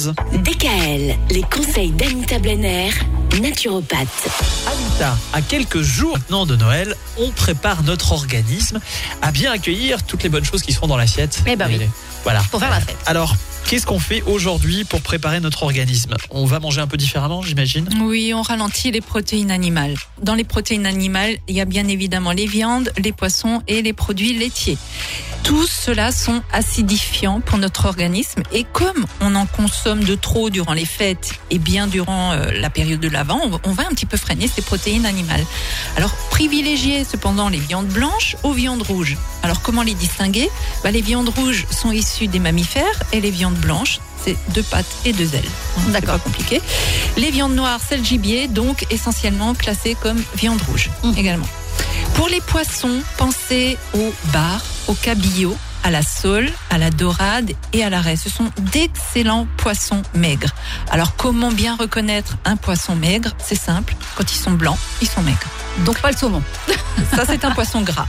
pause. DKL, les conseils d'Anita Blenner, naturopathe. Anita, à quelques jours maintenant de Noël, on prépare notre organisme à bien accueillir toutes les bonnes choses qui seront dans l'assiette. Eh ben oui. Voilà. Pour faire la fête. Alors, qu'est-ce qu'on fait aujourd'hui pour préparer notre organisme? On va manger un peu différemment, j'imagine? Oui, on ralentit les protéines animales. Dans les protéines animales, il y a bien évidemment les viandes, les poissons et les produits laitiers. Tous ceux-là sont acidifiants pour notre organisme et comme on en consomme de trop durant les fêtes et bien durant euh, la période de l'Avent, on, va un petit peu freiner ces protéines animales. Alors privilégiez cependant les viandes blanches aux viandes rouges. Alors comment les distinguer? Bah, Les viandes rouges sont issues des mammifères et les viandes blanches c'est deux pattes et deux ailes. Hein, D'accord. compliqué. Les viandes noires, c'est le gibier, donc essentiellement classées comme viande rouge Mhm. également. Pour les poissons, pensez au bar, au cabillaud, à la sole, à la dorade et à la raie. Ce sont d'excellents poissons maigres. Alors comment bien reconnaître un poisson maigre? C'est simple, quand ils sont blancs, ils sont maigres. Donc pas le saumon. Ça c'est un poisson gras.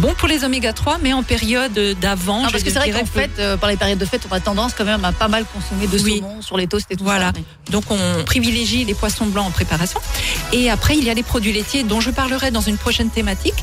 Bon pour les oméga 3 mais en période d'avant, Non, je parce que c'est vrai qu'en que- fait, euh, par les périodes de fête, on a tendance quand même à pas mal consommer de Oui. saumon sur les toasts et tout Voilà. ça. Donc on privilégie les poissons blancs en préparation. Et après, il y a les produits laitiers dont je parlerai dans une prochaine thématique,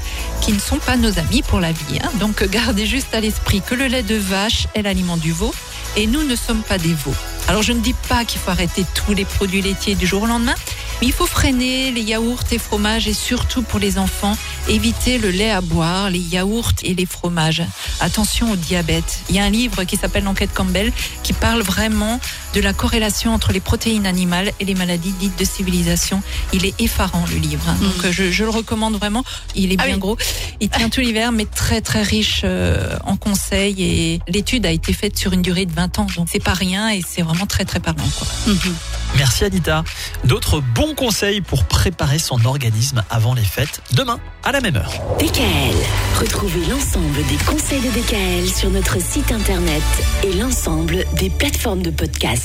qui ne sont pas nos amis pour la vie. hein. Donc gardez juste à l'esprit que le lait de vache est l'aliment du veau et nous ne sommes pas des veaux. Alors je ne dis pas qu'il faut arrêter tous les produits laitiers du jour au lendemain, mais il faut freiner les yaourts et fromages et surtout pour les enfants, éviter le lait à boire, les yaourts et les fromages. Attention au diabète. Il y a un livre qui s'appelle L'enquête Campbell qui parle vraiment de la corrélation entre les protéines animales et les maladies dites de civilisation. Il est effarant le livre, hein. donc je, je le recommande vraiment. Il est Ah bien oui. gros, il tient tout l'hiver, mais très très riche euh, en conseils et l'étude a été faite sur une durée de 20 ans, donc c'est pas rien et c'est vraiment très très parlant. Quoi. Mhm. Merci Anita. D'autres bons conseils pour préparer son organisme avant les fêtes demain à la même heure. DKL, retrouvez l'ensemble des conseils de DKL sur notre site internet et l'ensemble des plateformes de podcast.